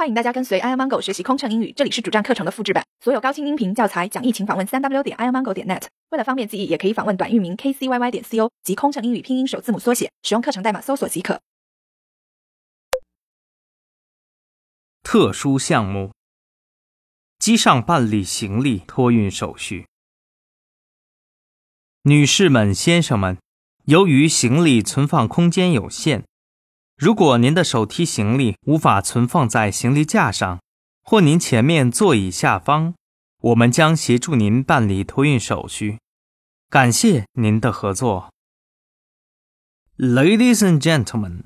欢迎大家跟随 i amango 学习空乘英语，这里是主站课程的复制版，所有高清音频教材讲义，请访问三 w 点 i amango 点 net。为了方便记忆，也可以访问短域名 kcyy 点 co 及空乘英语拼音首字母缩写，使用课程代码搜索即可。特殊项目：机上办理行李托运手续。女士们、先生们，由于行李存放空间有限。如果您的手提行李无法存放在行李架上，或您前面座椅下方，我们将协助您办理托运手续。感谢您的合作。Ladies and gentlemen,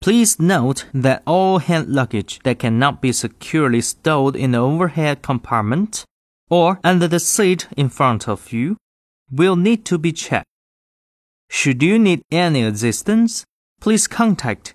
please note that all hand luggage that cannot be securely stowed in the overhead compartment or under the seat in front of you will need to be checked. Should you need any assistance, please contact